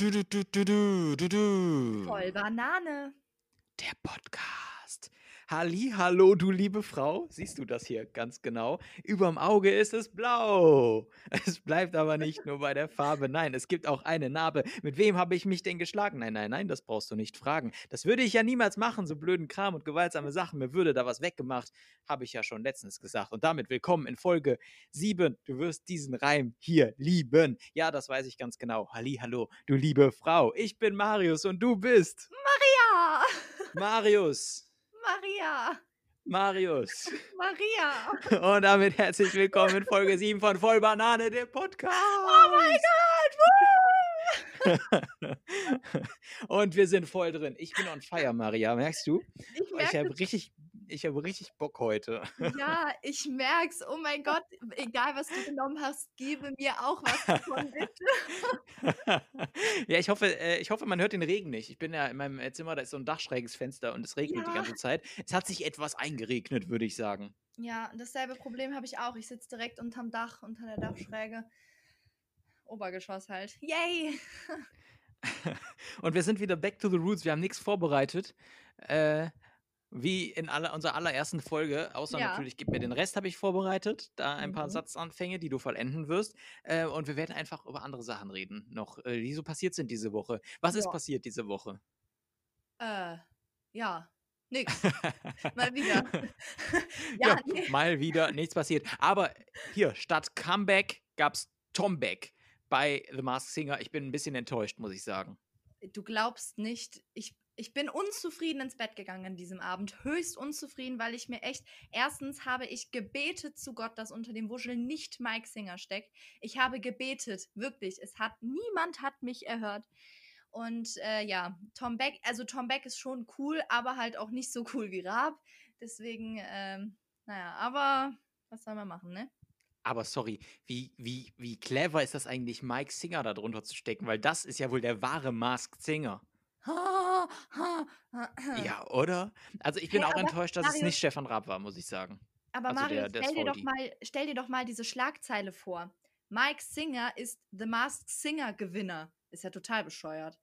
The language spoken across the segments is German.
Du, du, du, du, du, du, du. Voll Banane. Der Podcast. Halli, hallo, du liebe Frau. Siehst du das hier ganz genau? Überm Auge ist es blau. Es bleibt aber nicht nur bei der Farbe. Nein, es gibt auch eine Narbe. Mit wem habe ich mich denn geschlagen? Nein, nein, nein, das brauchst du nicht fragen. Das würde ich ja niemals machen, so blöden Kram und gewaltsame Sachen. Mir würde da was weggemacht. Habe ich ja schon letztens gesagt. Und damit willkommen in Folge 7. Du wirst diesen Reim hier lieben. Ja, das weiß ich ganz genau. Halli, hallo, du liebe Frau. Ich bin Marius und du bist Maria. Marius. Maria. Marius. Maria. Und damit herzlich willkommen in Folge 7 von Voll Banane, dem Podcast. Oh mein Gott. Und wir sind voll drin. Ich bin on fire, Maria, merkst du? Ich Ich merke, habe richtig, ich habe richtig Bock heute. ja, ich merk's. Oh mein Gott, egal was du genommen hast, gebe mir auch was davon, bitte. ja, ich hoffe, äh, ich hoffe, man hört den Regen nicht. Ich bin ja in meinem äh, Zimmer, da ist so ein dachschräges Fenster und es regnet die Ja. ganze Zeit. Es hat sich etwas eingeregnet, würde ich sagen. Ja, dasselbe Problem habe ich auch. Ich sitze direkt unterm Dach, unter der Dachschräge. Obergeschoss halt. Yay! Und wir sind wieder back to the roots. Wir haben nichts vorbereitet. Äh, wie in aller, unserer allerersten Folge, außer Ja. natürlich, gib mir den Rest, habe ich vorbereitet. Da ein paar Mhm. Satzanfänge, die du vollenden wirst. Äh, und wir werden einfach über andere Sachen reden, noch, äh, die so passiert sind diese Woche. Was ist Ja. passiert diese Woche? Äh, ja, nix. Mal wieder. ja, ja, nee. mal wieder nichts passiert. Aber hier, statt Comeback gab es Tomback bei The Masked Singer. Ich bin ein bisschen enttäuscht, muss ich sagen. Du glaubst nicht, ich, ich bin unzufrieden ins Bett gegangen an diesem Abend. Höchst unzufrieden, weil ich mir echt, erstens habe ich gebetet zu Gott, dass unter dem Wuschel nicht Mike Singer steckt. Ich habe gebetet, wirklich. Es hat, niemand hat mich erhört. Und äh, ja, Tom Beck, also Tom Beck ist schon cool, aber halt auch nicht so cool wie Raab. Deswegen, ähm, naja, aber was soll man machen, ne? Aber sorry, wie, wie, wie clever ist das eigentlich, Mike Singer da drunter zu stecken? Weil das ist ja wohl der wahre Masked Singer. Ja, oder? Also ich bin Hey, auch enttäuscht, dass es Marius- nicht Stefan Raab war, muss ich sagen. Aber Also der- der stell, dir doch mal, stell dir doch mal diese Schlagzeile vor. Mike Singer ist The Masked Singer Gewinner. Ist ja total bescheuert.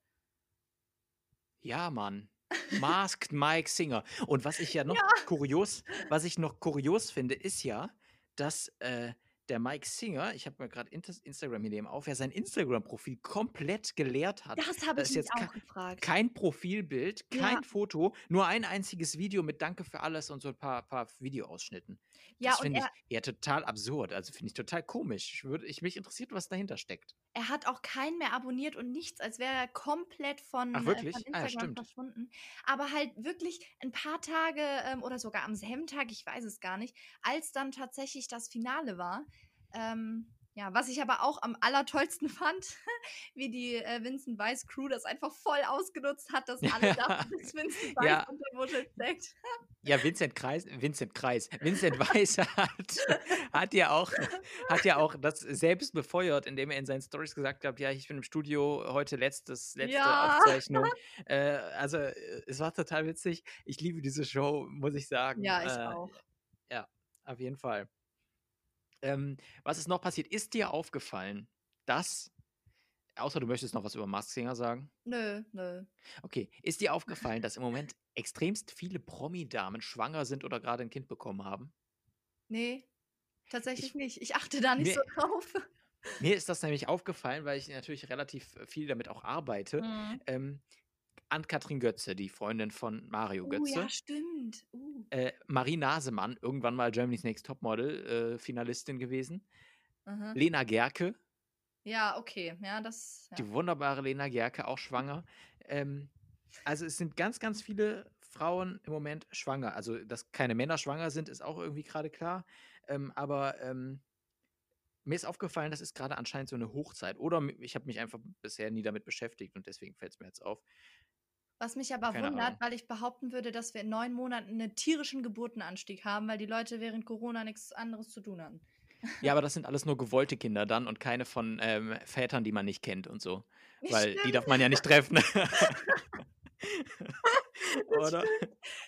Ja, Mann. Masked Mike Singer. Und was ich ja noch Ja. kurios, was ich noch kurios finde, ist ja, dass äh, der Mike Singer, ich habe mir gerade Instagram hier neben auf, ja sein Instagram-Profil komplett geleert hat. Das habe ich jetzt auch gefragt. Kein Profilbild, kein Ja. Foto, nur ein einziges Video mit Danke für alles und so ein paar, paar Videoausschnitten. Ja, das finde ich er, ja total absurd. Also finde ich total komisch. Ich, würd, ich mich interessiert, was dahinter steckt. er hat auch keinen mehr abonniert und nichts, als wäre er komplett von, Ach, äh, wirklich? von Ah, ja, Instagram stimmt. verschwunden. Aber halt wirklich ein paar Tage ähm, oder sogar am selben Tag, ich weiß es gar nicht, als dann tatsächlich das Finale war. Ähm, ja, was ich aber auch am allertollsten fand, wie die äh, Vincent Weiss Crew das einfach voll ausgenutzt hat, dass alle dachten, dass Vincent Weiss Ja. unter Muschel steckt. Ja, Vincent Kreis, Vincent Kreis, Vincent Weiss hat, hat ja auch, hat ja auch das selbst befeuert, indem er in seinen Stories gesagt hat, ja, ich bin im Studio heute letztes, letzte Ja. Aufzeichnung. Äh, also äh, es war total witzig. Ich liebe diese Show, muss ich sagen. Ja, ich äh, auch. Auf jeden Fall. Ähm, was ist noch passiert? Ist dir aufgefallen, dass, außer du möchtest noch was über Mask Singer sagen? Nö, nö. Okay, ist dir aufgefallen, dass im Moment extremst viele Promi-Damen schwanger sind oder gerade ein Kind bekommen haben? Nee, tatsächlich Ich- nicht. Ich achte da nicht Nee. so drauf. Mir ist das nämlich aufgefallen, weil ich natürlich relativ äh, viel damit auch arbeite. Mhm. Ähm, Ann-Kathrin Götze, die Freundin von Mario Oh Götze. ja, stimmt. Uh. äh, Marie Nasemann, irgendwann mal Germany's Next Topmodel, äh, Finalistin gewesen. aha. Lena Gerke, Ja, okay. Ja, das. Ja. die wunderbare Lena Gerke, auch schwanger. Ähm, also es sind ganz, ganz viele Frauen im Moment schwanger. Also, dass keine Männer schwanger sind, ist auch irgendwie gerade klar. Ähm, aber ähm, mir ist aufgefallen, das ist gerade anscheinend so eine Hochzeit. Oder ich habe mich einfach bisher nie damit beschäftigt und deswegen fällt es mir jetzt auf. Was mich aber Keine wundert, Ahnung. weil ich behaupten würde, dass wir in neun Monaten einen tierischen Geburtenanstieg haben, weil die Leute während Corona nichts anderes zu tun hatten. Ja, aber das sind alles nur gewollte Kinder dann und keine von ähm, Vätern, die man nicht kennt und so. Weil die Stimmt. darf man ja nicht treffen. Oder?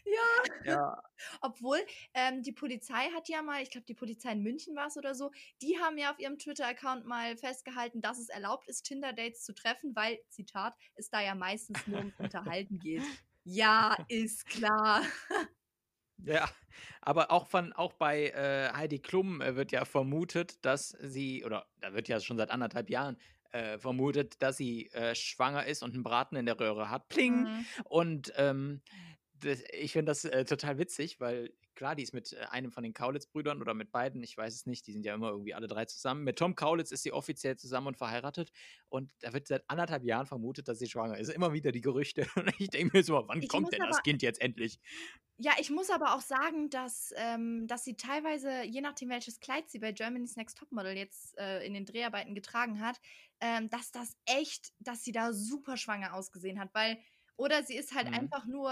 Ja. Ja. Obwohl, ähm, die Polizei hat ja mal, ich glaube, die Polizei in München war es oder so, die haben ja auf ihrem Twitter-Account mal festgehalten, dass es erlaubt ist, Tinder-Dates zu treffen, weil, Zitat, es da ja meistens nur ums Unterhalten geht. Ja, ist klar. Ja, aber auch von auch bei äh, Heidi Klum äh, wird ja vermutet, dass sie, oder da wird ja schon seit anderthalb Jahren äh, vermutet, dass sie äh, schwanger ist und einen Braten in der Röhre hat. Pling! Mhm. Und ähm, das, ich finde das äh, total witzig, weil klar, die ist mit äh, einem von den Kaulitz-Brüdern oder mit beiden, ich weiß es nicht, die sind ja immer irgendwie alle drei zusammen. Mit Tom Kaulitz ist sie offiziell zusammen und verheiratet und da wird seit anderthalb Jahren vermutet, dass sie schwanger ist. Immer wieder die Gerüchte. Und ich denke mir so, wann Ich kommt denn das aber- Kind jetzt endlich? Ja, ich muss aber auch sagen, dass, ähm, dass sie teilweise, je nachdem welches Kleid sie bei Germany's Next Topmodel jetzt äh, in den Dreharbeiten getragen hat, ähm, dass das echt, dass sie da super schwanger ausgesehen hat, weil, oder sie ist halt Mhm. einfach nur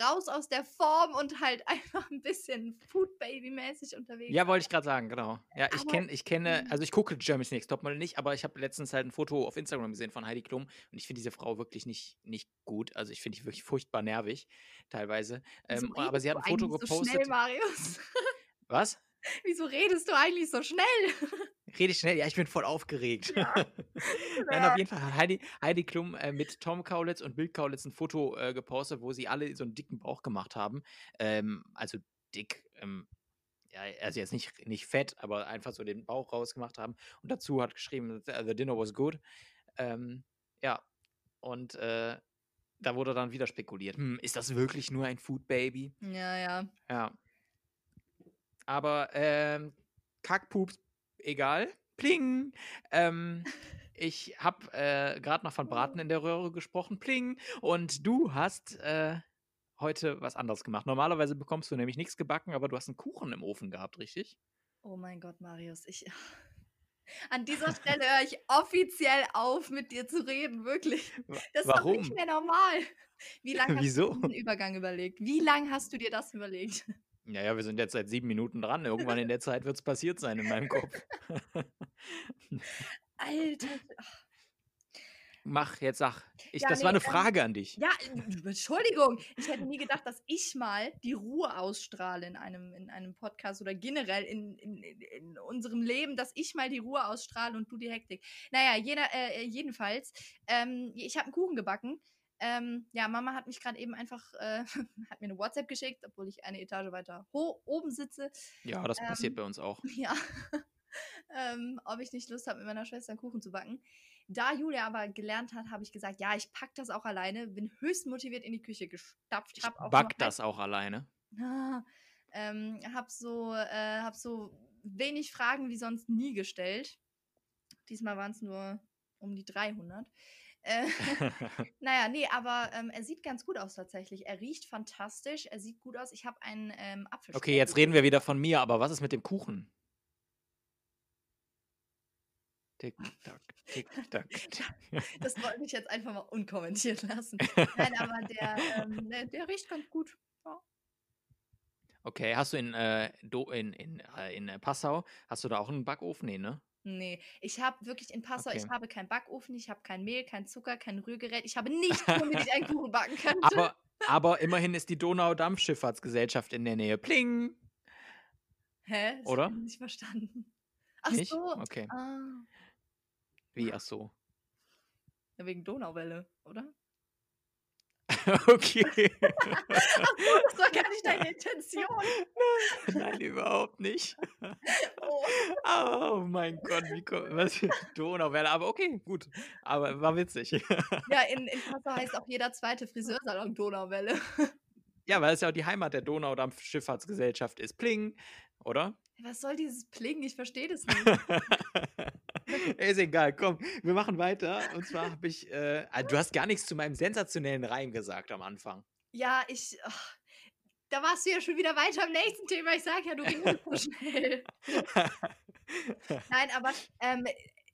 raus aus der Form und halt einfach ein bisschen Food Baby-mäßig unterwegs. Ja, wollte ich gerade sagen, genau. Ja, ich kenne, ich kenne, Mhm. also ich gucke Germany's Next Topmodel nicht, aber ich habe letztens halt ein Foto auf Instagram gesehen von Heidi Klum und ich finde diese Frau wirklich nicht, nicht gut. Also ich finde die wirklich furchtbar nervig, teilweise. Ähm, aber sie hat ein Foto gepostet. So schnell, Marius? Was? Wieso redest du eigentlich so schnell? Rede schnell, ja, ich bin voll aufgeregt. Nein, auf jeden Fall hat Heidi, Heidi Klum äh, mit Tom Kaulitz und Bill Kaulitz ein Foto äh, gepostet, wo sie alle so einen dicken Bauch gemacht haben. Ähm, also dick, ähm, ja, also jetzt nicht, nicht fett, aber einfach so den Bauch rausgemacht haben. Und dazu hat geschrieben, "The the dinner was good. Ähm, ja, und äh, da wurde dann wieder spekuliert, hm, ist das wirklich nur ein Food Baby? Ja, ja. Ja. Aber ähm, Kackpups, egal. Pling. Ähm, ich habe äh, gerade noch von Braten in der Röhre gesprochen. Pling. Und du hast äh, heute was anderes gemacht. Normalerweise bekommst du nämlich nichts gebacken, aber du hast einen Kuchen im Ofen gehabt, richtig? Oh mein Gott, Marius, ich. An dieser Stelle höre ich offiziell auf, mit dir zu reden, wirklich. Das ist doch Warum? nicht mehr normal. Wie lange hast Wieso? du diesen Übergang überlegt? Wie lange hast du dir das überlegt? Ja, ja, wir sind jetzt seit sieben Minuten dran. Irgendwann in der Zeit wird es passiert sein in meinem Kopf. Alter. ach, Mach, jetzt sag. Ich, Ja, das nee, war eine ähm, Frage an dich. Ja, Entschuldigung. Ich hätte nie gedacht, dass ich mal die Ruhe ausstrahle in einem, in einem Podcast oder generell in, in, in- unserem Leben, dass ich mal die Ruhe ausstrahle und du die Hektik. Naja, jener, äh, jedenfalls, ähm, ich habe einen Kuchen gebacken. Ähm, ja, Mama hat mich gerade eben einfach, äh, hat mir eine WhatsApp geschickt, obwohl ich eine Etage weiter oben sitze. Ja, das passiert ähm, bei uns auch. Ja. ähm, ob ich nicht Lust habe, mit meiner Schwester einen Kuchen zu backen. Da Julia aber gelernt hat, habe ich gesagt, ja, ich pack das auch alleine, bin höchst motiviert in die Küche gestapft. Ich auch back das auch alleine. Ah, ähm, hab so, äh, hab so wenig Fragen wie sonst nie gestellt. Diesmal waren es nur um die 300. Äh, naja, nee, aber ähm, er sieht ganz gut aus tatsächlich. Er riecht fantastisch, er sieht gut aus. Ich habe einen ähm, Apfel. Okay, jetzt reden wir wieder von mir, aber was ist mit dem Kuchen? Tick, tack, tick, tack. Das wollte ich jetzt einfach mal unkommentiert lassen. Nein, aber der, ähm, der, der riecht ganz gut. Okay, hast du in, äh, in, in, äh, in Passau, hast du da auch einen Backofen? Nee, ne? Nee, ich habe wirklich in Passau, ich Okay. habe keinen Backofen, ich habe kein Mehl, kein Zucker, kein Rührgerät. Ich habe nichts, womit ich einen Kuchen backen könnte. Aber, aber immerhin ist die Donaudampfschifffahrtsgesellschaft in der Nähe. Pling! Hä? Das Oder? ich nicht verstanden. Ach Nicht? so. Okay. Ah, Wie, ach so. ja, wegen Donauwelle, oder? okay. Ach so, das war gar nicht deine Intention. Nein, überhaupt nicht. Oh. Oh mein Gott, wie kommt, was für Donauwelle. Aber okay, gut. Aber war witzig. Ja, in, in Passau heißt auch jeder zweite Friseursalon Donauwelle. Ja, weil es ja auch die Heimat der Donaudampfschifffahrtsgesellschaft ist. Pling, oder? Was soll dieses Pling? Ich verstehe das nicht. Ist egal, komm, wir machen weiter. Und zwar habe ich, äh, ah, du hast gar nichts zu meinem sensationellen Reim gesagt am Anfang. Ja, ich. ach, da warst du ja schon wieder weiter im nächsten Thema. Ich sag ja, du redest so schnell. Nein, aber ähm,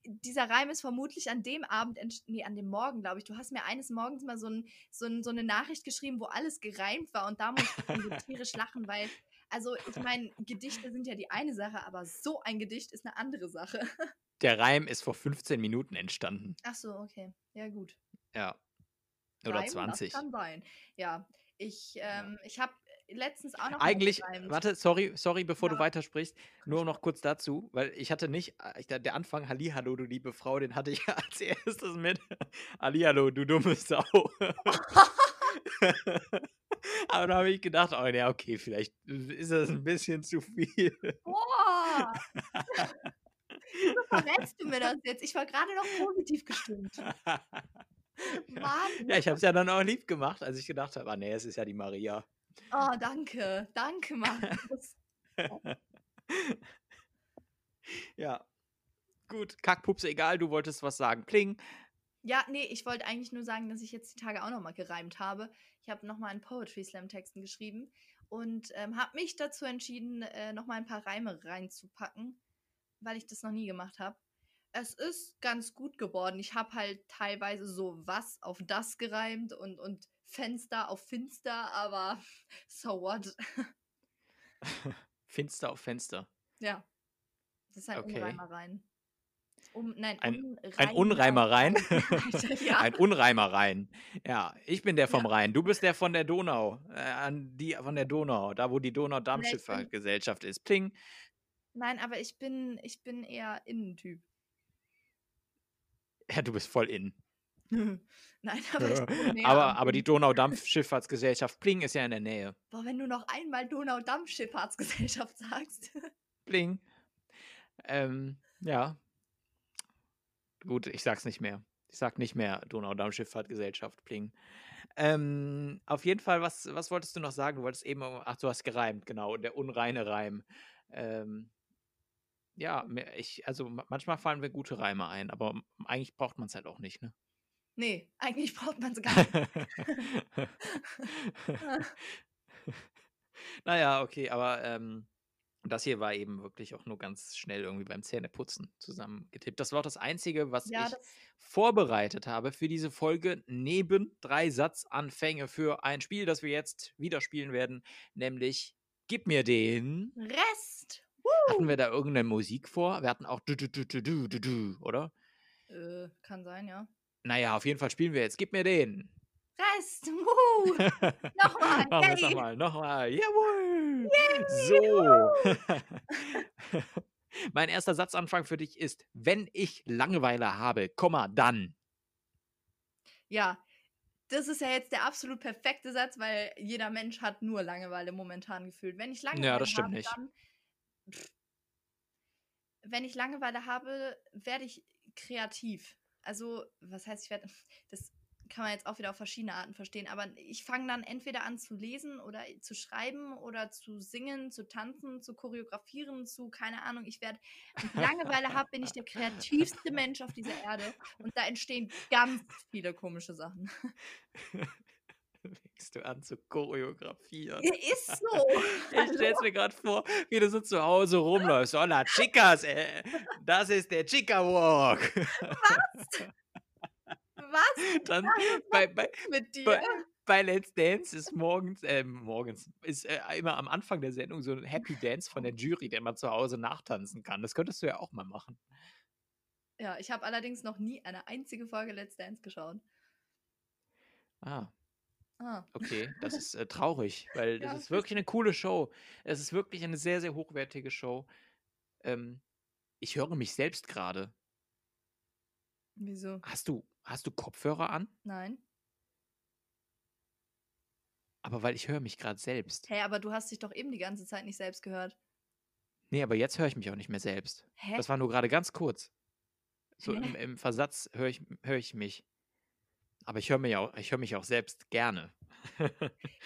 dieser Reim ist vermutlich an dem Abend, nee, an dem Morgen, glaube ich. Du hast mir eines Morgens mal so, ein, so, ein, so eine Nachricht geschrieben, wo alles gereimt war und da musste ich so tierisch lachen, weil, also ich meine, Gedichte sind ja die eine Sache, aber so ein Gedicht ist eine andere Sache. Der Reim ist vor 15 Minuten entstanden. Ach so, okay. Ja, gut. Ja. Oder Reimen, 20. Das kann sein. Ja, ich, ähm, ich habe letztens auch noch Eigentlich, warte, sorry, sorry, bevor du Ja. weitersprichst, nur noch kurz dazu, weil ich hatte nicht, äh, ich, der Anfang Hallihallo, du liebe Frau, den hatte ich als erstes mit Hallihallo, du dumme Sau. Aber da habe ich gedacht, oh ja, okay, vielleicht ist das ein bisschen zu viel. Boah! Verrätst du mir das jetzt? Ich war gerade noch positiv gestimmt. Mann. Ja, ich habe es ja dann auch lieb gemacht, als ich gedacht habe, ah nee, es ist ja die Maria. Oh, danke. Danke, Markus. Ja. Gut, Kackpups, egal, du wolltest was sagen. Pling. Ja, nee, ich wollte eigentlich nur sagen, dass ich jetzt die Tage auch nochmal gereimt habe. Ich habe nochmal einen Poetry Slam Texten geschrieben und ähm, habe mich dazu entschieden, äh, nochmal ein paar Reime reinzupacken, weil ich das noch nie gemacht habe. Es ist ganz gut geworden. Ich habe halt teilweise so was auf das gereimt und, und Fenster auf Finster, aber so what? Finster auf Fenster. Ja. Das ist ein Okay. Unreimereien. Um, nein, Ein- Unreimer- Ein Unreimereien. Alter, ja. Ein Unreimereien. Ja, ich bin der vom Rhein. Du bist der von der Donau. Äh, an die von der Donau, da wo die Donau-Dampfschifffahrtgesellschaft ist. Pling. Nein, aber ich bin, ich bin eher Innentyp. Ja, du bist voll in. Nein, aber näher aber, aber die Innen. Donau-Dampfschifffahrtsgesellschaft Pling ist ja in der Nähe. Boah, wenn du noch einmal Donau-Dampfschifffahrtsgesellschaft sagst. Pling. Ähm, ja. Gut, ich sag's nicht mehr. Ich sag nicht mehr Donau-Dampfschifffahrtgesellschaft Pling. Ähm, auf jeden Fall, was, was wolltest du noch sagen? Du wolltest eben, ach, du hast gereimt, genau, der unreine Reim. Ähm, ja, ich, also ma- manchmal fallen mir gute Reime ein, aber eigentlich braucht man es halt auch nicht, ne? Nee, eigentlich braucht man es gar nicht. naja, okay, aber ähm, das hier war eben wirklich auch nur ganz schnell irgendwie beim Zähneputzen zusammengetippt. Das war auch das Einzige, was Ja, ich vorbereitet habe für diese Folge, neben drei Satzanfänge für ein Spiel, das wir jetzt wieder spielen werden, nämlich Gib mir den. Rest. Hatten wir da irgendeine Musik vor? Wir hatten auch du, du, du, du, du, du, du, oder? Äh, kann sein, ja. Naja, auf jeden Fall spielen wir jetzt. Gib mir den. Rest. Nochmal. Machen wir Yay. nochmal. Nochmal. Jawohl. So. mein erster Satzanfang für dich ist, wenn ich Langeweile habe, Komma, dann. Ja, das ist ja jetzt der absolut perfekte Satz, weil jeder Mensch hat nur Langeweile momentan gefühlt. Wenn ich Langeweile das stimmt habe, nicht. dann. Pff. Wenn ich Langeweile habe, werde ich kreativ. Also, was heißt, ich werde. Das kann man jetzt auch wieder auf verschiedene Arten verstehen, aber ich fange dann entweder an zu lesen oder zu schreiben oder zu singen, zu tanzen, zu choreografieren, zu, keine Ahnung, ich werde, wenn ich Langeweile habe, bin ich der kreativste Mensch auf dieser Erde und da entstehen ganz viele komische Sachen. Fängst du an zu choreografieren. Ist so. Ich stell's mir gerade vor, wie du so zu Hause rumläufst. Hola, Chicas, äh, das ist der Chica Walk. Was Dann Marius, bei, bei, mit dir? bei, bei Let's Dance ist morgens, äh, morgens, ist äh, immer am Anfang der Sendung so ein Happy Dance von der Jury, der man zu Hause nachtanzen kann. Das könntest du ja auch mal machen. Ja, ich habe allerdings noch nie eine einzige Folge Let's Dance geschaut. Ah, Ah. okay. Das ist äh, traurig, weil das Ja, ist wirklich eine coole Show. Es ist wirklich eine sehr, sehr hochwertige Show. Ähm, ich höre mich selbst gerade. Wieso? Hast du, hast du Kopfhörer an? Nein. Aber weil ich höre mich gerade selbst. Hey, aber du hast dich doch eben die ganze Zeit nicht selbst gehört. Nee, aber jetzt höre ich mich auch nicht mehr selbst. Hä? Das war nur gerade ganz kurz. So Hä? im, im Versatz höre ich, hör ich mich. Aber ich höre mich, auch- ich hör mich auch selbst gerne.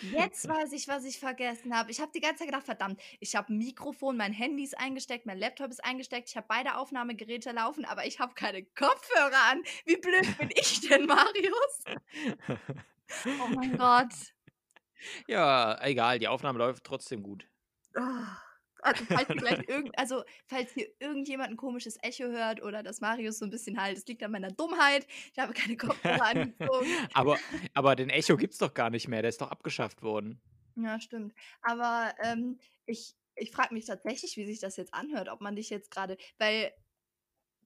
Jetzt weiß ich, was ich vergessen habe. Ich habe die ganze Zeit gedacht, verdammt, ich habe ein Mikrofon, mein Handy ist eingesteckt, mein Laptop ist eingesteckt, ich habe beide Aufnahmegeräte laufen, aber ich habe keine Kopfhörer an. Wie blöd bin ich denn, Marius? Oh mein Gott. ja, egal, die Aufnahme läuft trotzdem gut. Ah, Also falls, ihr gleich irgend, also, falls hier irgendjemand ein komisches Echo hört oder dass Marius so ein bisschen halt, es liegt an meiner Dummheit. Ich habe keine Kopfhörer angezogen. aber, aber den Echo gibt's doch gar nicht mehr, der ist doch abgeschafft worden. Ja, stimmt. Aber ähm, ich, ich frage mich tatsächlich, wie sich das jetzt anhört, ob man dich jetzt gerade, weil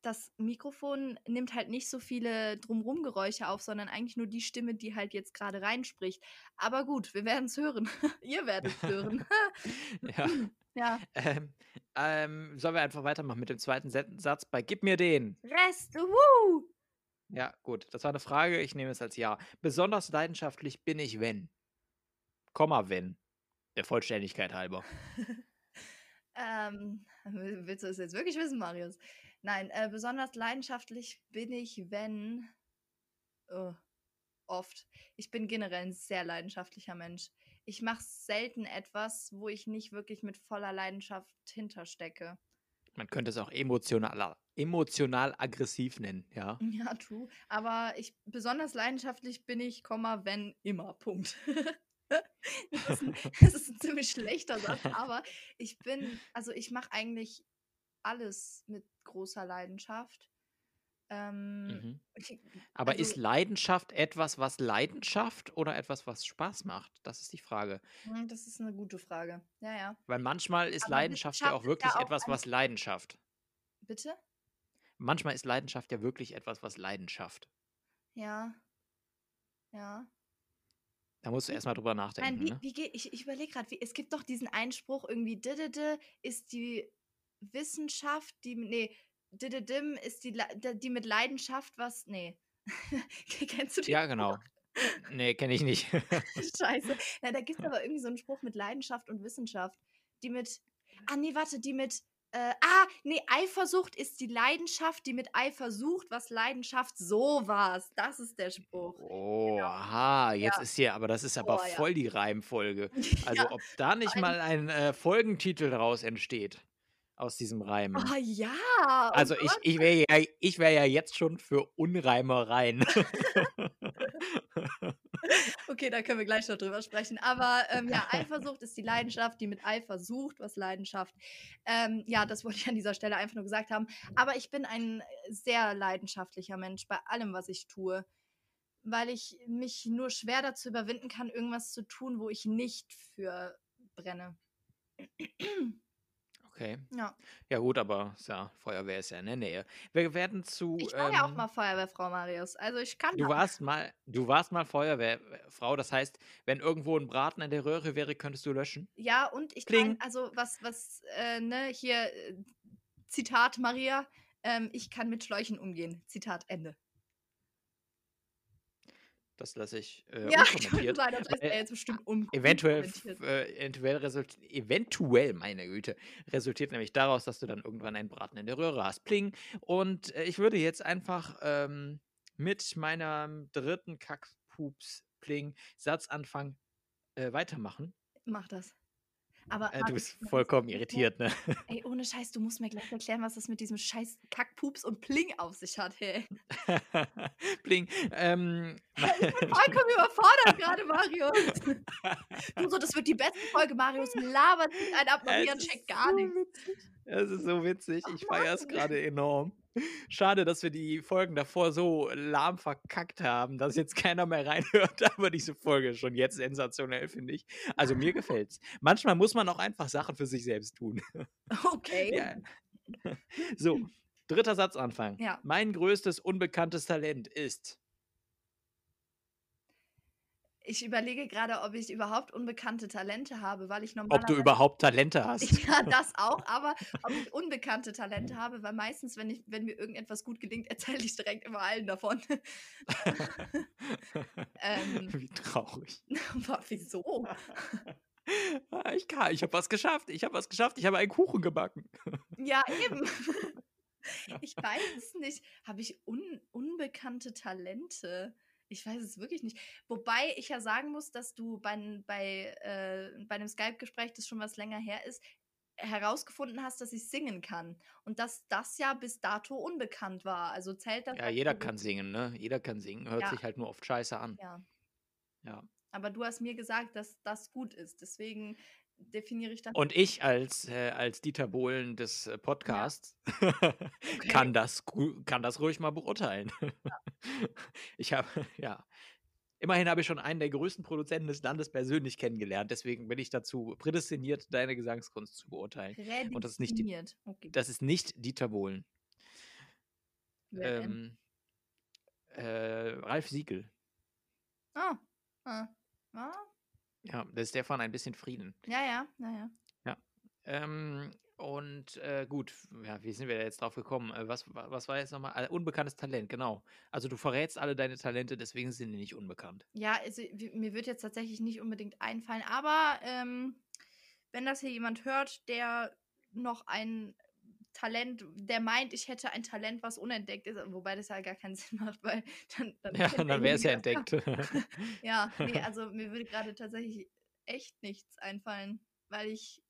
das Mikrofon nimmt halt nicht so viele Drumrum-Geräusche auf, sondern eigentlich nur die Stimme, die halt jetzt gerade reinspricht. Aber gut, wir werden es hören. Ihr werdet es hören. Ja. Ja. Ähm, ähm, sollen wir einfach weitermachen mit dem zweiten Satz bei Gib mir den? Rest, wuhu! Ja, gut. Das war eine Frage. Ich nehme es als Ja. Besonders leidenschaftlich bin ich, wenn. Komma, wenn. Der Vollständigkeit halber. Ähm, willst du es jetzt wirklich wissen, Marius? Nein, äh, besonders leidenschaftlich bin ich, wenn. Oh, oft. Ich bin generell ein sehr leidenschaftlicher Mensch. Ich mache selten etwas, wo ich nicht wirklich mit voller Leidenschaft hinterstecke. Man könnte es auch emotional, emotional aggressiv nennen, ja. Ja, true. Aber ich besonders leidenschaftlich bin ich, Komma, wenn immer. Punkt. das, ist ein, das ist ein ziemlich schlechter Satz, aber ich bin, also ich mache eigentlich alles mit großer Leidenschaft. Ähm, Mhm. ich, Aber also, ist Leidenschaft etwas, was Leidenschaft oder etwas, was Spaß macht? Das ist die Frage. hm, das ist eine gute Frage. Ja, ja. Weil manchmal ist Aber Leidenschaft ja auch wirklich auch etwas, was Leidenschaft. Bitte? Manchmal ist Leidenschaft ja wirklich etwas, was Leidenschaft. Ja. Ja. Da musst du Wie, erstmal drüber nein, nachdenken, wie, ne? wie geht, ich, ich überlege gerade, es gibt doch diesen Einspruch irgendwie, ist die Wissenschaft, die, nee, dididim ist die, die mit Leidenschaft was, nee. Kennst du den Ja, genau. Nee, kenne ich nicht. Scheiße. Na, da gibt es aber irgendwie so einen Spruch mit Leidenschaft und Wissenschaft. Die mit, ah nee, warte, die mit, äh, ah, nee, Eifersucht ist die Leidenschaft, die mit Eifersucht, was Leidenschaft, so war's. Das ist der Spruch. Oh, Genau. aha, jetzt Ja. ist hier, aber das ist aber Oh, ja. voll die Reimfolge. Also, Ja, ob da nicht mal ein äh, Folgentitel daraus entsteht, aus diesem Reim. oh ja, oh Also, ich, ich wäre ja, ich wär ja jetzt schon für Unreimereien. Okay, da können wir gleich noch drüber sprechen. Aber ähm, ja, Eifersucht ist die Leidenschaft, die mit Eifer sucht, was Leidenschaft. Ähm, ja, das wollte ich an dieser Stelle einfach nur gesagt haben. Aber ich bin ein sehr leidenschaftlicher Mensch bei allem, was ich tue. Weil ich mich nur schwer dazu überwinden kann, irgendwas zu tun, wo ich nicht für brenne. Okay. Ja. Ja, gut, aber ja, Feuerwehr ist ja in der Nähe. Wir werden zu. Ich war ja auch Ähm, mal Feuerwehrfrau, Marius. Also ich kann du warst mal, du warst mal Feuerwehrfrau. Das heißt, wenn irgendwo ein Braten in der Röhre wäre, könntest du löschen. Ja, und ich Kling. kann, also was, was, äh, ne, hier, äh, Zitat Maria, ähm, ich kann mit Schläuchen umgehen. Zitat Ende. Das lasse ich äh, Ja, unkommentiert. sagen, das ist weil ja jetzt bestimmt un Eventuell, äh, eventuell, eventuell, meine Güte, resultiert nämlich daraus, dass du dann irgendwann einen Braten in der Röhre hast. Pling. Und äh, ich würde jetzt einfach ähm, mit meinem dritten Kackpups-Pling-Satzanfang äh, weitermachen. Mach das. Aber Äh, du bist vollkommen irritiert, ne? ey, ohne Scheiß, du musst mir gleich erklären, was das mit diesem scheiß Kackpups und Pling auf sich hat, hey. Pling. Ähm, ich bin vollkommen überfordert gerade, Marius. Du so, das wird die beste Folge, Marius. Labert sich einen ab, es Maria ist checkt gar so nichts. Es ist so witzig. Oh Ich feiere es gerade enorm. Schade, dass wir die Folgen davor so lahm verkackt haben, dass jetzt keiner mehr reinhört. Aber diese Folge ist schon jetzt sensationell, finde ich. Also mir gefällt's. Manchmal muss man auch einfach Sachen für sich selbst tun. Okay. Ja. So, dritter Satzanfang. Ja. Mein größtes unbekanntes Talent ist. Ich überlege gerade, ob ich überhaupt unbekannte Talente habe, weil ich Ob du normalerweise. überhaupt Talente hast. Ja, das auch, aber ob ich unbekannte Talente habe, weil meistens, wenn, ich, wenn mir irgendetwas gut gelingt, erzähle ich direkt immer allen davon. ähm, Wie traurig. aber wieso? Ah, Ich kann, ich habe was geschafft. Ich habe was geschafft. Ich habe einen Kuchen gebacken. Ja, eben. Ich weiß es nicht. Habe ich un unbekannte Talente? Ich weiß es wirklich nicht. Wobei ich ja sagen muss, dass du bei, bei, äh, bei einem Skype-Gespräch, das schon was länger her ist, herausgefunden hast, dass ich singen kann. Und dass das ja bis dato unbekannt war. Also zählt das Ja, als jeder kann singen, ne? Jeder kann singen. Hört Ja. sich halt nur oft scheiße an. Ja. Ja. Aber du hast mir gesagt, dass das gut ist. Deswegen definiere ich das. Und ich als, äh, als Dieter Bohlen des äh, Podcasts Okay. kann, das, kann das ruhig mal beurteilen. Ich habe, ja. Immerhin habe ich schon einen der größten Produzenten des Landes persönlich kennengelernt. Deswegen bin ich dazu prädestiniert, deine Gesangskunst zu beurteilen. Und das ist nicht. Okay. Das ist nicht Dieter Bohlen. Ähm, äh, Ralf Siegel. Ah. Ah. Ah. Ja, das ist der von ein bisschen Frieden. Ja, ja, ja, ja. Ähm, und äh, gut, ja, wie sind wir da jetzt drauf gekommen? Äh, was, wa- was war jetzt nochmal? Äh, unbekanntes Talent, genau. Also du verrätst alle deine Talente, deswegen sind die nicht unbekannt. Ja, also, mir wird jetzt tatsächlich nicht unbedingt einfallen, aber ähm, wenn das hier jemand hört, der noch ein Talent, der meint, ich hätte ein Talent, was unentdeckt ist, wobei das ja gar keinen Sinn macht, weil dann, dann Ja, dann wäre es ja entdeckt. Ja, nee, also mir würde gerade tatsächlich echt nichts einfallen, weil ich.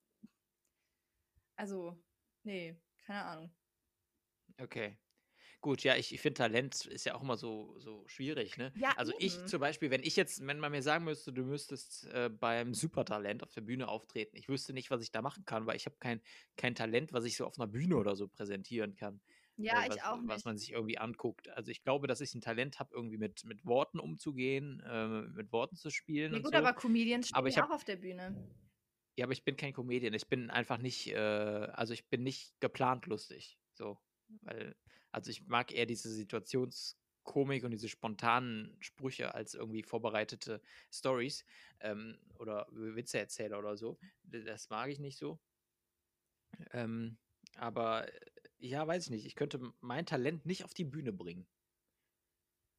Also, nee, keine Ahnung. Okay. Gut, ja, ich, ich finde Talent ist ja auch immer so, so schwierig, ne? Ja, Also ich eben. zum Beispiel, wenn ich jetzt, wenn man mir sagen müsste, du müsstest äh, beim Supertalent auf der Bühne auftreten, ich wüsste nicht, was ich da machen kann, weil ich habe kein, kein Talent, was ich so auf einer Bühne oder so präsentieren kann. Ja, äh, ich was, auch was nicht. man sich irgendwie anguckt. Also ich glaube, dass ich ein Talent habe, irgendwie mit, mit Worten umzugehen, äh, mit Worten zu spielen Ja, gut, so. aber Comedians stehen Aber ich ja hab- auch auf der Bühne. Ja, aber ich bin kein Comedian. Ich bin einfach nicht, äh, also ich bin nicht geplant lustig. So. Weil, also ich mag eher diese Situationskomik und diese spontanen Sprüche als irgendwie vorbereitete Stories ähm, oder Witzeerzähler oder so. Das mag ich nicht so. Ähm, aber äh, ja, weiß ich nicht. Ich könnte mein Talent nicht auf die Bühne bringen.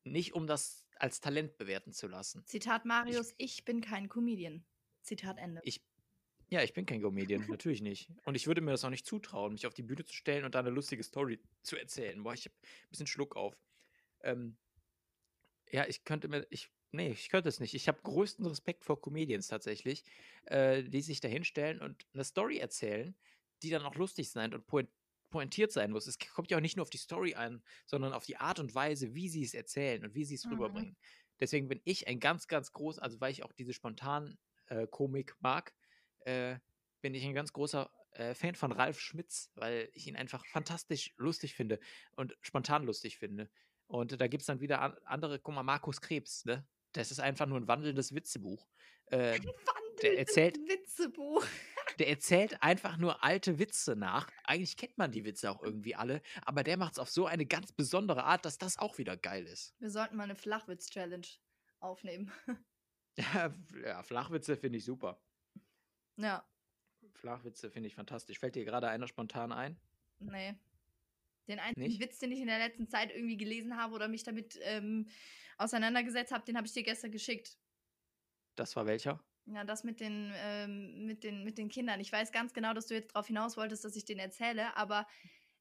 Nicht, um das als Talent bewerten zu lassen. Zitat Marius, ich bin kein Comedian. Zitat Ende. Ich, ja, ich bin kein Comedian, natürlich nicht. Und ich würde mir das auch nicht zutrauen, mich auf die Bühne zu stellen und da eine lustige Story zu erzählen. Boah, ich habe ein bisschen Schluck auf. Ähm, ja, ich könnte mir, ich, nee, ich könnte es nicht. Ich habe größten Respekt vor Comedians tatsächlich, äh, die sich da hinstellen und eine Story erzählen, die dann auch lustig sein und point, pointiert sein muss. Es kommt ja auch nicht nur auf die Story an, sondern auf die Art und Weise, wie sie es erzählen und wie sie es Mhm. rüberbringen. Deswegen bin ich ein ganz, ganz groß, also weil ich auch diese spontan äh, Komik mag, äh, bin ich ein ganz großer äh, Fan von Ralf Schmitz, weil ich ihn einfach fantastisch lustig finde und spontan lustig finde. Und da gibt es dann wieder an, andere, guck mal, Markus Krebs, ne? Das ist einfach nur ein wandelndes Witzebuch. Äh, Wandelndes erzählt- Witzebuch. der erzählt einfach nur alte Witze nach. Eigentlich kennt man die Witze auch irgendwie alle, aber der macht es auf so eine ganz besondere Art, dass das auch wieder geil ist. Wir sollten mal eine Flachwitz-Challenge aufnehmen. Ja Flachwitze finde ich super. Ja, Flachwitze finde ich fantastisch. Fällt dir gerade einer spontan ein? nee. Den einzigen Nicht? Witz, den ich in der letzten Zeit irgendwie gelesen habe oder mich damit ähm, auseinandergesetzt habe, den habe ich dir gestern geschickt. Das war welcher? Ja, das mit den, ähm, mit, den, mit den Kindern. Ich weiß ganz genau, dass du jetzt darauf hinaus wolltest, dass ich den erzähle, aber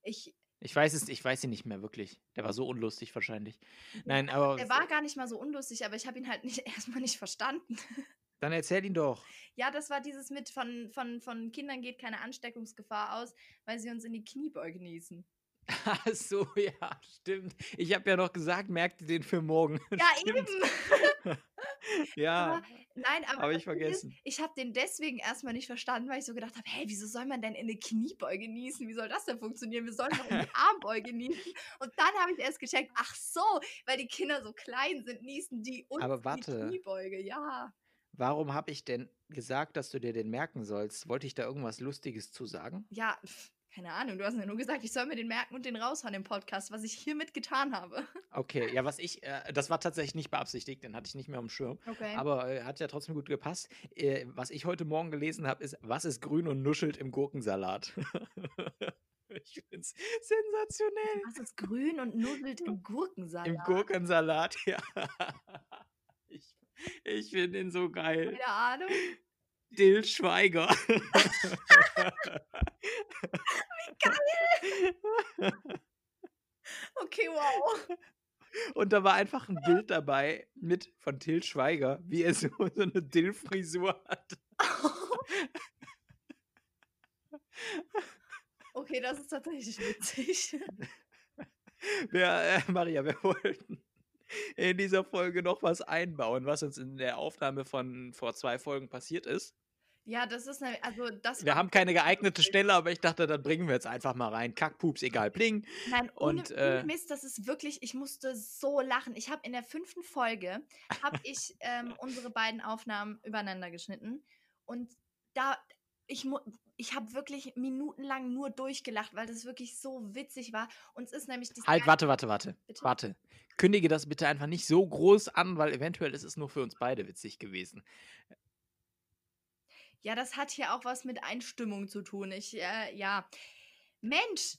ich, Ich weiß es, ich weiß ihn nicht mehr wirklich. Der war so unlustig wahrscheinlich. Nein, aber der war gar nicht mal so unlustig, aber ich habe ihn halt nicht erstmal nicht verstanden. Dann erzähl ihn doch. Ja, das war dieses mit von, von, von Kindern geht keine Ansteckungsgefahr aus, weil sie uns in die Kniebeuge niesen. Ach so, ja, stimmt. Ich habe ja noch gesagt, merkt ihr den für morgen. Ja, Stimmt. eben. Ja, Aber- Nein, aber Hab ich Ding ist, vergessen. ich habe den deswegen erstmal nicht verstanden, weil ich so gedacht habe, hey, wieso soll man denn in eine Kniebeuge niesen? Wie soll das denn funktionieren? Wir sollen doch in die Armbeuge niesen. Und dann habe ich erst gecheckt, ach so, weil die Kinder so klein sind, niesen die uns Aber in die warte. Kniebeuge. Ja. Warum habe ich denn gesagt, dass du dir den merken sollst? Wollte ich da irgendwas Lustiges zu sagen? Ja, keine Ahnung, du hast mir nur gesagt, ich soll mir den merken und den raushauen im Podcast, was ich hiermit getan habe. Okay, ja, was ich, äh, das war tatsächlich nicht beabsichtigt, den hatte ich nicht mehr am Schirm. Okay. Aber äh, hat ja trotzdem gut gepasst. Äh, was ich heute Morgen gelesen habe, ist, was ist grün und nuschelt im Gurkensalat? ich finde es sensationell. was ist grün und nuddelt im Gurkensalat? Im Gurkensalat, ja. Ich, finde ihn so geil. Keine Ahnung. Dill Schweiger. Okay, wow. Und da war einfach ein Bild dabei mit von Till Schweiger, wie er so, so eine Dill-Frisur hat. Okay, das ist tatsächlich witzig. Wir, äh, Maria, wir wollten in dieser Folge noch was einbauen, was uns in der Aufnahme von vor zwei Folgen passiert ist. Ja, das ist eine, also das Wir haben keine geeignete. Stelle, aber ich dachte, dann bringen wir jetzt einfach mal rein. Kackpups, egal, bling. Nein, ohne, Und, ohne äh, Mist, das ist wirklich, ich musste so lachen. Ich habe in der fünften Folge, habe ich ähm, unsere beiden Aufnahmen übereinander geschnitten und da, ich ich habe wirklich minutenlang nur durchgelacht, weil das wirklich so witzig war. Und es ist nämlich Halt, warte, warte, warte. Bitte? Warte. Kündige das bitte einfach nicht so groß an, weil eventuell ist es nur für uns beide witzig gewesen. Ja, das hat hier auch was mit Einstimmung zu tun. Ich, äh, ja. Mensch!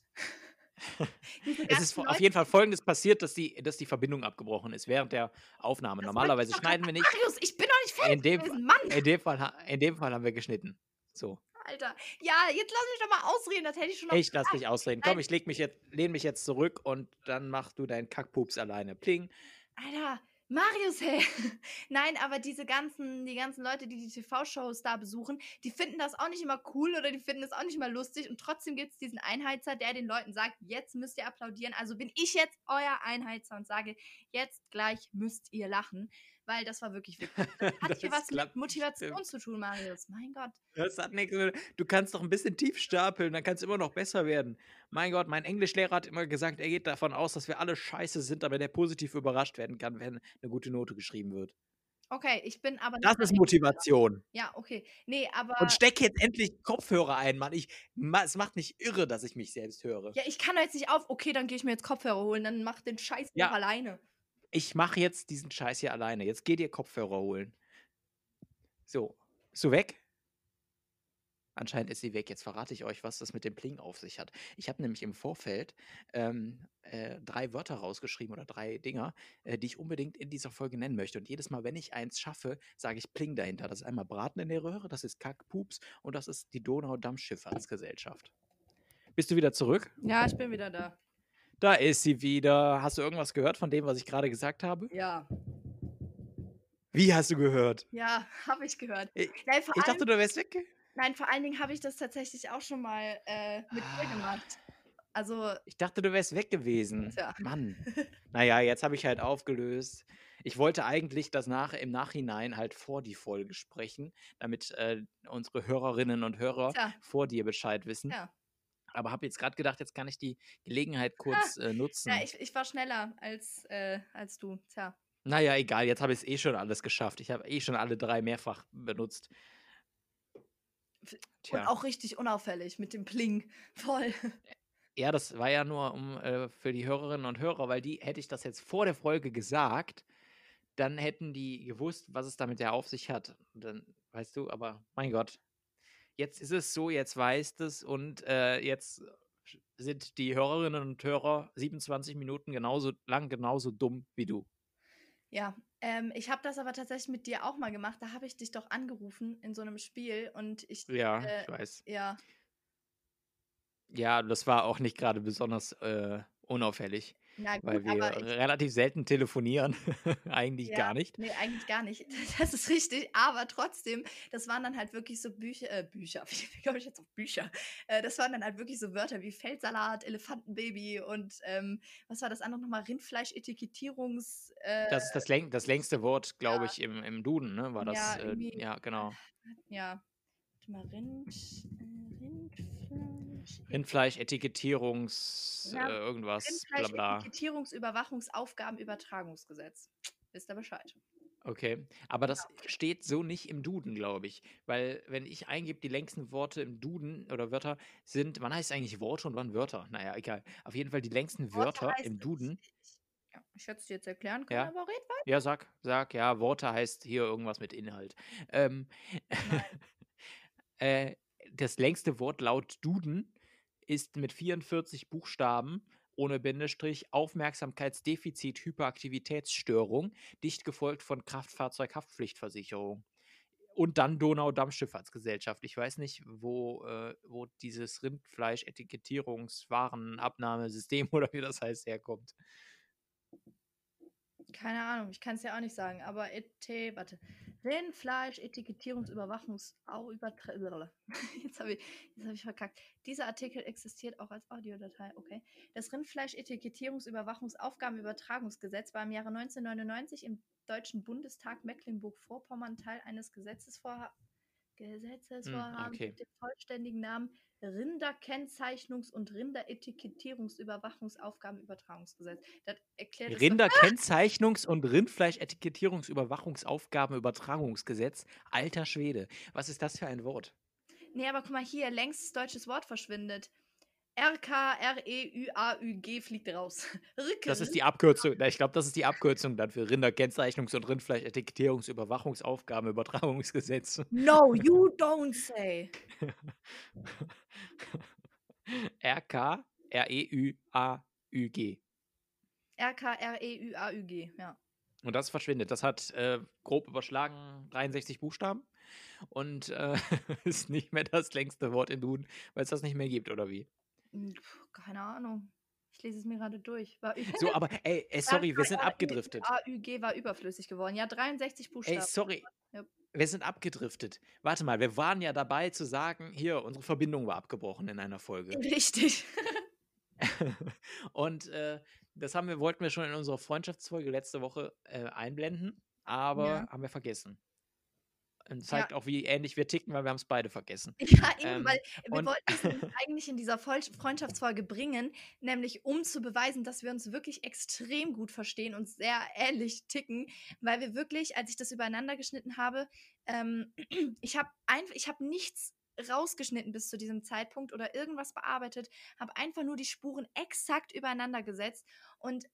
Es ist ganzen auf Leute- jeden Fall folgendes passiert, dass die, dass die Verbindung abgebrochen ist während der Aufnahme. Das Normalerweise schneiden wir nicht. Marius, ich bin doch nicht fertig In dem, gewesen, Mann! in, dem Fall, ha- in dem Fall haben wir geschnitten. So. Alter. Ja, jetzt lass mich doch mal ausreden, das hätte ich schon noch Ich lass dich ausreden. Komm, ich leg mich jetzt, lehn mich jetzt zurück und dann machst du deinen Kackpups alleine. Pling. Alter, Marius, hey. Nein, aber diese ganzen, die ganzen Leute, die die TV-Shows da besuchen, die finden das auch nicht immer cool oder die finden das auch nicht immer lustig und trotzdem gibt es diesen Einheizer, der den Leuten sagt, jetzt müsst ihr applaudieren. Also bin ich jetzt euer Einheizer und sage, jetzt gleich müsst ihr lachen, weil das war wirklich witzig. Das hat hier Das was mit klappt Motivation bestimmt. zu tun, Marius. Mein Gott. Das hat nichts. mit- Du kannst doch ein bisschen tief stapeln, dann kannst du immer noch besser werden. Mein Gott, mein Englischlehrer hat immer gesagt, er geht davon aus, dass wir alle scheiße sind, aber der positiv überrascht werden kann, wenn eine gute Note geschrieben wird. Okay, ich bin aber Das ist Motivation. Ja, okay. Nee, aber. Und steck jetzt endlich Kopfhörer ein, Mann. Ich, ma- es macht mich irre, dass ich mich selbst höre. ja, ich kann jetzt nicht auf. Okay, dann gehe ich mir jetzt Kopfhörer holen, dann mach den Scheiß Ja. doch alleine. Ich mache jetzt diesen Scheiß hier alleine. Jetzt geh dir Kopfhörer holen. So, bist du weg? Anscheinend ist sie weg. Jetzt verrate ich euch, was das mit dem Pling auf sich hat. Ich habe nämlich im Vorfeld ähm, äh, drei Wörter rausgeschrieben oder drei Dinger, äh, die ich unbedingt in dieser Folge nennen möchte. Und jedes Mal, wenn ich eins schaffe, sage ich Pling dahinter. Das ist einmal Braten in der Röhre, das ist Kackpups und das ist die Donau-Dampfschifffahrtsgesellschaft. Bist du wieder zurück? Ja, ich bin wieder da. Da ist sie wieder. Hast du irgendwas gehört von dem, was ich gerade gesagt habe? Ja. Wie hast du gehört? Ja, habe ich gehört. Ich, Nein, ich allem, dachte, du wärst weg. nein, vor allen Dingen habe ich das tatsächlich auch schon mal äh, mit dir Ah. gemacht. Also, Ich dachte, du wärst weg gewesen. Tja. Mann. Naja, jetzt habe ich halt aufgelöst. Ich wollte eigentlich das nach, im Nachhinein halt vor die Folge sprechen, damit äh, unsere Hörerinnen und Hörer Tja. vor dir Bescheid wissen. ja. Aber habe jetzt gerade gedacht, jetzt kann ich die Gelegenheit kurz äh, nutzen. ja ich, ich war schneller als, äh, als du. Tja. naja, egal, jetzt habe ich es eh schon alles geschafft. Ich habe eh schon alle drei mehrfach benutzt. Und Tja. auch richtig unauffällig mit dem Pling. Voll. Ja, das war ja nur um äh, für die Hörerinnen und Hörer, weil die hätte ich das jetzt vor der Folge gesagt, dann hätten die gewusst, was es damit ja auf sich hat. Und dann, weißt du, aber mein Gott, jetzt ist es so, jetzt weißt es und äh, jetzt sind die Hörerinnen und Hörer 27 Minuten genauso lang, genauso dumm wie du. Ja, ähm, ich habe das aber tatsächlich mit dir auch mal gemacht. Da habe ich dich doch angerufen in so einem Spiel und ich, Ja, Äh, ich weiß. ja, Ja, das war auch nicht gerade besonders äh, unauffällig, na gut, weil wir ich, relativ selten telefonieren. Eigentlich Ja. gar nicht. Nee, eigentlich gar nicht. Das ist richtig. Aber trotzdem, das waren dann halt wirklich so Bücher, äh, Bücher, wie, komme ich jetzt auf Bücher? Äh, das waren dann halt wirklich so Wörter wie Feldsalat, Elefantenbaby und ähm, was war das andere nochmal? Rindfleisch-Etikettierungs. Äh, Das ist das, läng das längste Wort, glaube ja. ich, im, im Duden, ne? War das? Ja, äh, ja, genau. ja. Warte mal, Rind, äh, Rindfleisch. Etikettierungs, Ja, äh, irgendwas, bla bla. Rindfleisch-Etikettierungsüberwachungsaufgabenübertragungsgesetz. Wisst ihr Bescheid? Okay. Aber das steht so nicht im Duden, glaube ich. Weil, wenn ich eingebe, die längsten Worte im Duden oder Wörter sind, wann heißt eigentlich Worte und wann Wörter? Naja, egal. Auf jeden Fall die längsten Wörter heißt im es. Duden. Ich, ja, ich hätte es dir jetzt erklären können, Ja. aber red weiter. Ja, sag, sag, ja, Worte heißt hier irgendwas mit Inhalt. Ähm, äh, das längste Wort laut Duden ist mit 44 Buchstaben ohne Bindestrich Aufmerksamkeitsdefizit Hyperaktivitätsstörung, dicht gefolgt von Kraftfahrzeughaftpflichtversicherung. Und dann Donau-Dampfschifffahrtsgesellschaft. Ich weiß nicht, wo, äh, wo dieses Rindfleisch-Etikettierungswarenabnahmesystem oder wie das heißt herkommt. Keine Ahnung, ich kann es ja auch nicht sagen, aber ET, warte. Rindfleisch, Etikettierungsüberwachungs, au, übertre- Jetzt habe ich, hab ich verkackt. Dieser Artikel existiert auch als Audiodatei, okay. Das Rindfleisch-Etikettierungsüberwachungsaufgabenübertragungsgesetz war im Jahre 1999 im Deutschen Bundestag Mecklenburg-Vorpommern Teil eines Gesetzesvorha Gesetzesvorhabens Hm, okay. mit dem vollständigen Namen Rinderkennzeichnungs- und Rinderetikettierungsüberwachungsaufgabenübertragungsgesetz. Das erklärt Rinderkennzeichnungs- und Rindfleischetikettierungsüberwachungsaufgabenübertragungsgesetz. Alter Schwede. Was ist das für ein Wort? Nee, aber guck mal hier, längstes deutsches Wort verschwindet. R-K-R-E-Ü-A-Ü-G fliegt raus. Rücke. Das ist die Abkürzung. Ich glaube, das ist die Abkürzung dann für Rinderkennzeichnungs- und Rindfleischetikettierungsüberwachungsaufgabenübertragungsgesetz. No, you don't say. R-K-R-E-Ü-A-Ü-G. R-K-R-E-Ü-A-Ü-G, ja. Und das verschwindet. Das hat äh, grob überschlagen 63 Buchstaben und äh, ist nicht mehr das längste Wort in Duden, weil es das nicht mehr gibt, oder wie? Hm, Keine Ahnung. Ich lese es mir gerade durch. War, So, aber ey, ey sorry, wir sind abgedriftet. A-Ü-G war überflüssig geworden. Ja, 63 Ey, Buchstaben. sorry. Ja. Wir sind abgedriftet. Warte mal, wir waren ja dabei zu sagen, hier, unsere Verbindung war abgebrochen in einer Folge. Richtig. Und äh, das haben wir, wollten wir schon in unserer Freundschaftsfolge letzte Woche äh, einblenden, aber Ja. haben wir vergessen. Und zeigt auch, wie ähnlich wir ticken, weil wir haben es beide vergessen. Ja, eben, Ähm, weil wir wollten es eigentlich in dieser Freundschaftsfolge bringen, nämlich um zu beweisen, dass wir uns wirklich extrem gut verstehen und sehr ähnlich ticken, weil wir wirklich, als ich das übereinander geschnitten habe, ähm, ich habe habe nichts rausgeschnitten bis zu diesem Zeitpunkt oder irgendwas bearbeitet, habe einfach nur die Spuren exakt übereinander gesetzt und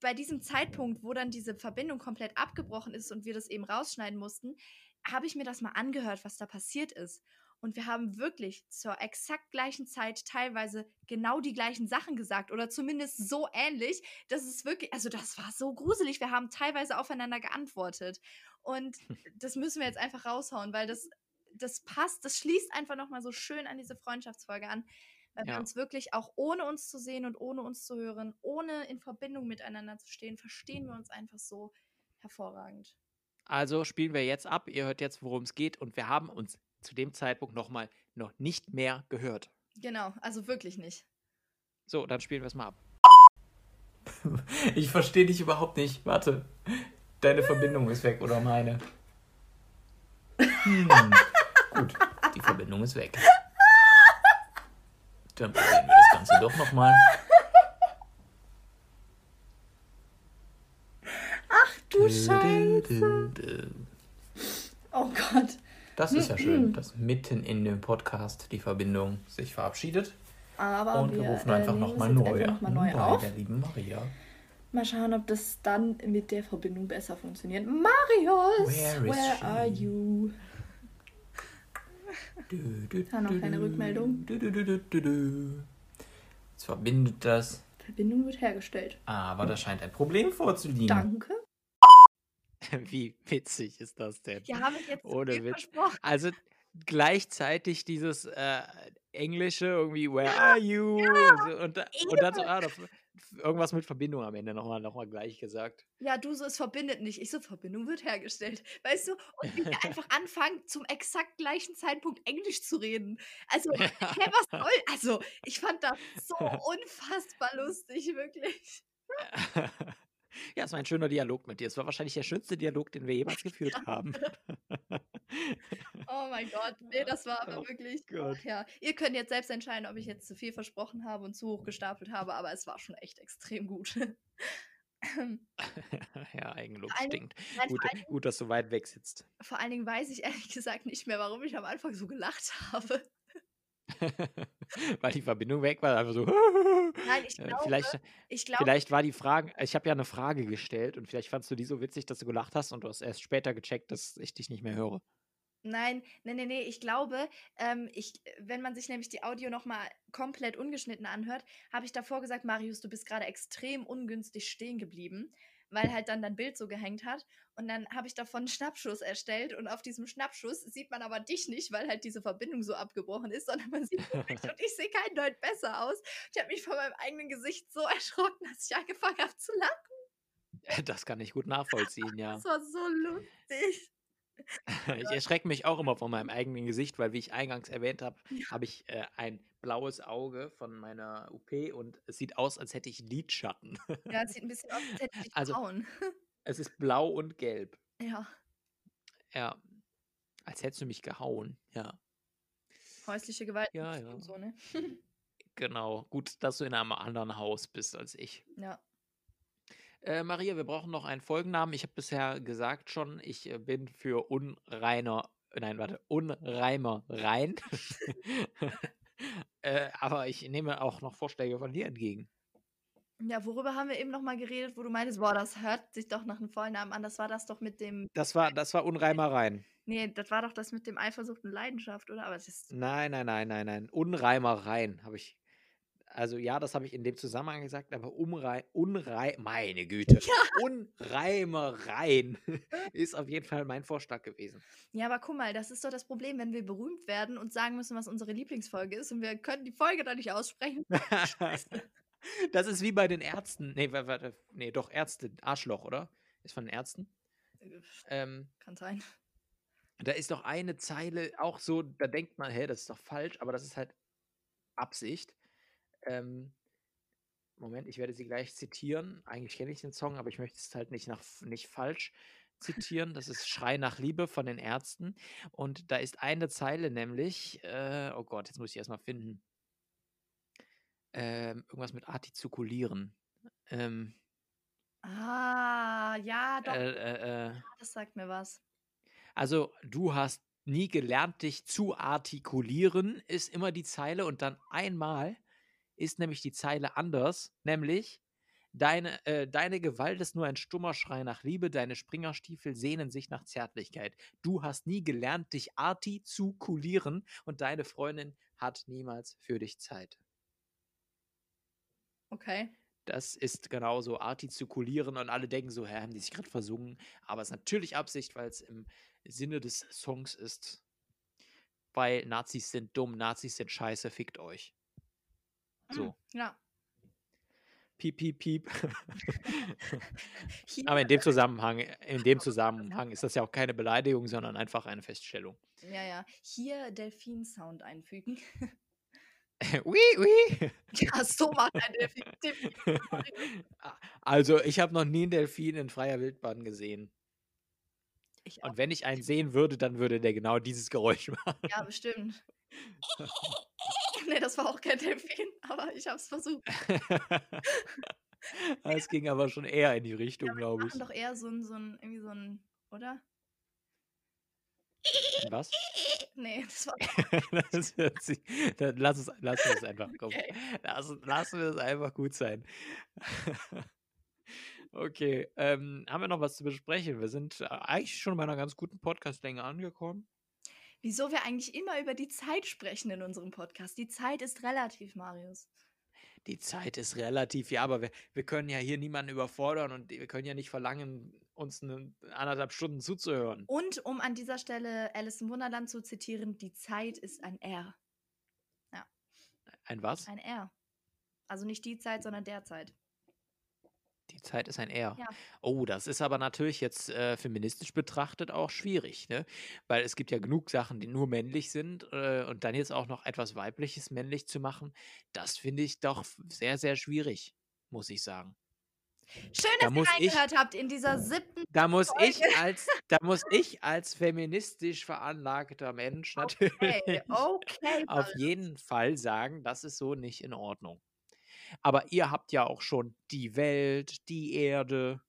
bei diesem Zeitpunkt, wo dann diese Verbindung komplett abgebrochen ist und wir das eben rausschneiden mussten, habe ich mir das mal angehört, was da passiert ist. Und wir haben wirklich zur exakt gleichen Zeit teilweise genau die gleichen Sachen gesagt oder zumindest so ähnlich, dass es wirklich, also das war so gruselig. Wir haben teilweise aufeinander geantwortet. Und das müssen wir jetzt einfach raushauen, weil das, das passt, das schließt einfach nochmal so schön an diese Freundschaftsfolge an, weil wir Ja. uns wirklich auch ohne uns zu sehen und ohne uns zu hören, ohne in Verbindung miteinander zu stehen, verstehen wir uns einfach so hervorragend. Also spielen wir jetzt ab. Ihr hört jetzt, worum es geht. Und wir haben uns zu dem Zeitpunkt nochmal noch nicht mehr gehört. Genau, also wirklich nicht. So, dann spielen wir es mal ab. Ich verstehe dich überhaupt nicht. Warte. Deine Verbindung ist weg oder meine? Hm. Gut, die Verbindung ist weg. Dann probieren wir das Ganze doch nochmal. Du Oh Gott. Das ist ja schön, dass mitten in dem Podcast die Verbindung sich verabschiedet. Aber Und wir wir rufen äh, einfach nehmen nochmal neu noch mal neu bei auf. der lieben Maria. Mal schauen, ob das dann mit der Verbindung besser funktioniert. Marius, Where where are you? Du, du, Ah, noch keine du, Rückmeldung. Du, du, du, du, du, du. Jetzt verbindet das, Verbindung wird hergestellt. aber da scheint ein Problem vorzuliegen. Danke. Wie witzig ist das denn? Ja, habe ich jetzt Ohne Witz. Also gleichzeitig dieses äh, Englische, irgendwie, where are you? so, und, und dann so, ah, da, irgendwas mit Verbindung am Ende nochmal noch mal gleich gesagt. Ja, du so, es verbindet nicht. Ich so, Verbindung wird hergestellt. Weißt du? Und wie wir einfach anfangen, zum exakt gleichen Zeitpunkt Englisch zu reden. Also, hä, was soll? Also, ich fand das so unfassbar lustig, wirklich. Ja, es war ein schöner Dialog mit dir. Es war wahrscheinlich der schönste Dialog, den wir jemals geführt haben. Oh mein Gott, nee, das war aber Oh wirklich. Gott. Ach ja, ihr könnt jetzt selbst entscheiden, ob ich jetzt zu viel versprochen habe und zu hoch gestapelt habe, aber es war schon echt extrem gut. ja, Eigenlob Vor stinkt. Nein, Gut, allen, gut, dass du weit weg sitzt. vor allen Dingen weiß ich ehrlich gesagt nicht mehr, warum ich am Anfang so gelacht habe. Weil die Verbindung weg war, einfach so. Nein, ich Äh, glaube, vielleicht, ich glaube, vielleicht war die Frage, ich habe ja eine Frage gestellt und vielleicht fandst du die so witzig, dass du gelacht hast und du hast erst später gecheckt, dass ich dich nicht mehr höre. Nein, nee, nee, nee, ich glaube, ähm, ich, wenn man sich nämlich die Audio nochmal komplett ungeschnitten anhört, habe ich davor gesagt, Marius, du bist gerade extrem ungünstig stehen geblieben, weil halt dann dein Bild so gehängt hat. Und dann habe ich davon einen Schnappschuss erstellt und auf diesem Schnappschuss sieht man aber dich nicht, weil halt diese Verbindung so abgebrochen ist, sondern man sieht mich und ich sehe kein Deut besser aus. Ich habe mich von meinem eigenen Gesicht so erschrocken, dass ich angefangen habe zu lachen. Das kann ich gut nachvollziehen, ja. Das war so lustig. Ich erschrecke mich auch immer von meinem eigenen Gesicht, weil, wie ich eingangs erwähnt habe, Ja. habe ich äh, ein blaues Auge von meiner UP und es sieht aus, als hätte ich Lidschatten. Ja, es sieht ein bisschen aus, als hätte ich dich Also- gehauen. Es ist blau und gelb. Ja, Ja. Als hättest du mich gehauen. Ja, häusliche Gewalt ja. und so, ne? genau. Gut, dass du in einem anderen Haus bist als ich. Ja. Äh, Maria, wir brauchen noch einen Folgennamen. Ich habe bisher gesagt schon, ich äh, bin für unreiner nein, warte, Unreimer rein. äh, aber ich nehme auch noch Vorschläge von dir entgegen. Ja, worüber haben wir eben noch mal geredet, wo du meintest, boah, das hört sich doch nach einem Vollnamen an. Das war das doch mit dem. Das war, das war Unreimer rein. Nee, das war doch das mit dem Eifersucht und Leidenschaft, oder? Aber es ist. Nein, nein, nein, nein, nein. Unreimereien habe ich. Also ja, das habe ich in dem Zusammenhang gesagt, aber Umrei, Unrei, meine Güte, Unreimereien ist auf jeden Fall mein Vorschlag gewesen. Ja, aber guck mal, das ist doch das Problem, wenn wir berühmt werden und sagen müssen, was unsere Lieblingsfolge ist und wir können die Folge da nicht aussprechen. Das ist wie bei den Ärzten. Nee, warte, nee, doch Ärzte, Arschloch, oder? Ist von den Ärzten? Ähm, Kann sein. Da ist doch eine Zeile auch so, da denkt man, hä, das ist doch falsch, aber das ist halt Absicht. Ähm, Moment, ich werde sie gleich zitieren. Eigentlich kenne ich den Song, aber ich möchte es halt nicht, nach, nicht falsch zitieren. Das ist Schrei nach Liebe von den Ärzten. Und da ist eine Zeile nämlich, äh, oh Gott, jetzt muss ich erstmal finden. Ähm, irgendwas mit artikulieren. Ähm, ah, ja, doch. Äh, äh, äh, das sagt mir was. Also, du hast nie gelernt, dich zu artikulieren, ist immer die Zeile und dann einmal ist nämlich die Zeile anders, nämlich deine, äh, deine Gewalt ist nur ein stummer Schrei nach Liebe, deine Springerstiefel sehnen sich nach Zärtlichkeit. Du hast nie gelernt, dich artikulieren und deine Freundin hat niemals für dich Zeit. Okay. Das ist genauso artikulieren und alle denken so, hä, haben die sich gerade versungen? Aber es ist natürlich Absicht, weil es im Sinne des Songs ist. Weil Nazis sind dumm, Nazis sind scheiße, fickt euch. So. Hm, ja. Piep, piep, piep. Aber in dem Zusammenhang, in dem Zusammenhang ist das ja auch keine Beleidigung, sondern einfach eine Feststellung. Ja, ja. Hier Delfin-Sound einfügen. Ui, ui. Ja, so macht ein Delfin. Also, ich habe noch nie einen Delfin in freier Wildbahn gesehen. Und wenn ich einen sehen würde, dann würde der genau dieses Geräusch machen. Ja, bestimmt. nee, das war auch kein Delfin, aber ich habe es versucht. Es ging aber schon eher in die Richtung, ja, glaube ich. doch eher so ein, so ein, irgendwie so ein, oder? Was? Nee, das war. das hört sich, dann lass es, lass es einfach kommen. Okay. Lass, lassen wir es einfach gut sein. okay, ähm, haben wir noch was zu besprechen? Wir sind äh, eigentlich schon bei einer ganz guten Podcastlänge angekommen. Wieso wir eigentlich immer über die Zeit sprechen in unserem Podcast. Die Zeit ist relativ, Marius. Die Zeit ist relativ, ja, aber wir, wir können ja hier niemanden überfordern und wir können ja nicht verlangen, uns eine anderthalb Stunden zuzuhören. Und um an dieser Stelle Alice im Wunderland zu zitieren, die Zeit ist ein R. Ja. Ein was? Ein R. Also nicht die Zeit, sondern der Zeit. Die Zeit ist ein R. Ja. Oh, das ist aber natürlich jetzt äh, feministisch betrachtet auch schwierig, ne? Weil es gibt ja genug Sachen, die nur männlich sind äh, und dann jetzt auch noch etwas Weibliches männlich zu machen, das finde ich doch sehr, sehr schwierig, muss ich sagen. Schön, dass da ihr reingehört ich, habt in dieser siebten. Da muss Folge. ich als, da muss ich als feministisch veranlagter Mensch natürlich okay, okay, auf jeden Fall sagen, das ist so nicht in Ordnung. Aber ihr habt ja auch schon die Welt, die Erde,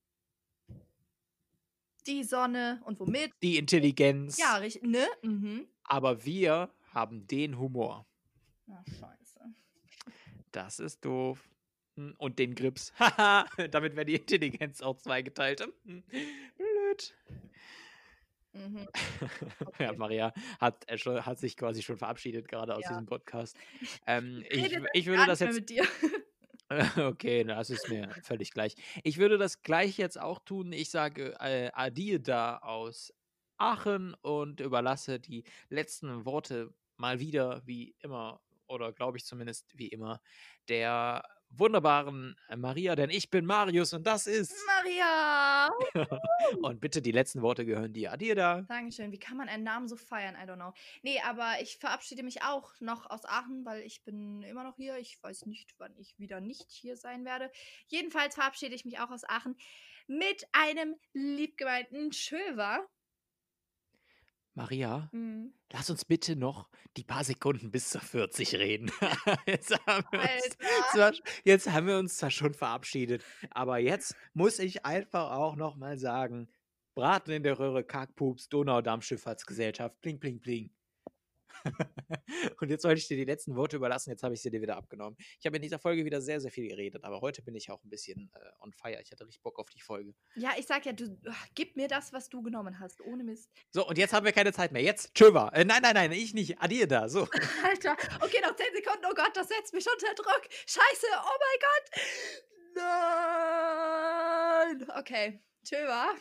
die Sonne und womit? Die Intelligenz. Ja, richtig. Ne? Mhm. Aber wir haben den Humor. Ach, scheiße. Das ist doof. Hm, und den Grips. Haha, damit wäre die Intelligenz auch zweigeteilt. Hm, blöd. Mhm. Okay. Ja, Maria hat, äh, hat sich quasi schon verabschiedet gerade aus ja. diesem Podcast. Ähm, ich, ich würde das jetzt. Okay, das ist mir völlig gleich. Ich würde das gleich jetzt auch tun. Ich sage äh, Adie da aus Aachen und überlasse die letzten Worte mal wieder, wie immer, oder glaube ich zumindest wie immer, der wunderbaren äh, Maria, denn ich bin Marius und das ist Maria. und bitte die letzten Worte gehören dir. Adieu da. Dankeschön. Wie kann man einen Namen so feiern? I don't know. Nee, aber ich verabschiede mich auch noch aus Aachen, weil ich bin immer noch hier. Ich weiß nicht, wann ich wieder nicht hier sein werde. Jedenfalls verabschiede ich mich auch aus Aachen mit einem liebgemeinten Schöver. Maria, mhm. lass uns bitte noch die paar Sekunden bis zur 40 reden. jetzt, haben zwar, jetzt, haben wir uns zwar schon verabschiedet, aber jetzt muss ich einfach auch noch mal sagen, Braten in der Röhre, Kackpups, Donaudampfschifffahrtsgesellschaft, bling, bling, bling. Und jetzt wollte ich dir die letzten Worte überlassen, jetzt habe ich sie dir wieder abgenommen. Ich habe in dieser Folge wieder sehr, sehr viel geredet, aber heute bin ich auch ein bisschen äh, on fire. Ich hatte richtig Bock auf die Folge. Ja, ich sag ja, du ach, gib mir das, was du genommen hast, ohne Mist. So, und jetzt haben wir keine Zeit mehr. Jetzt, tschöver. Äh, nein, nein, nein, ich nicht. Adieu da. So. Alter, okay, noch 10 Sekunden. Oh Gott, das setzt mich unter Druck. Scheiße, oh mein Gott. Nein. Okay, tschö, wa?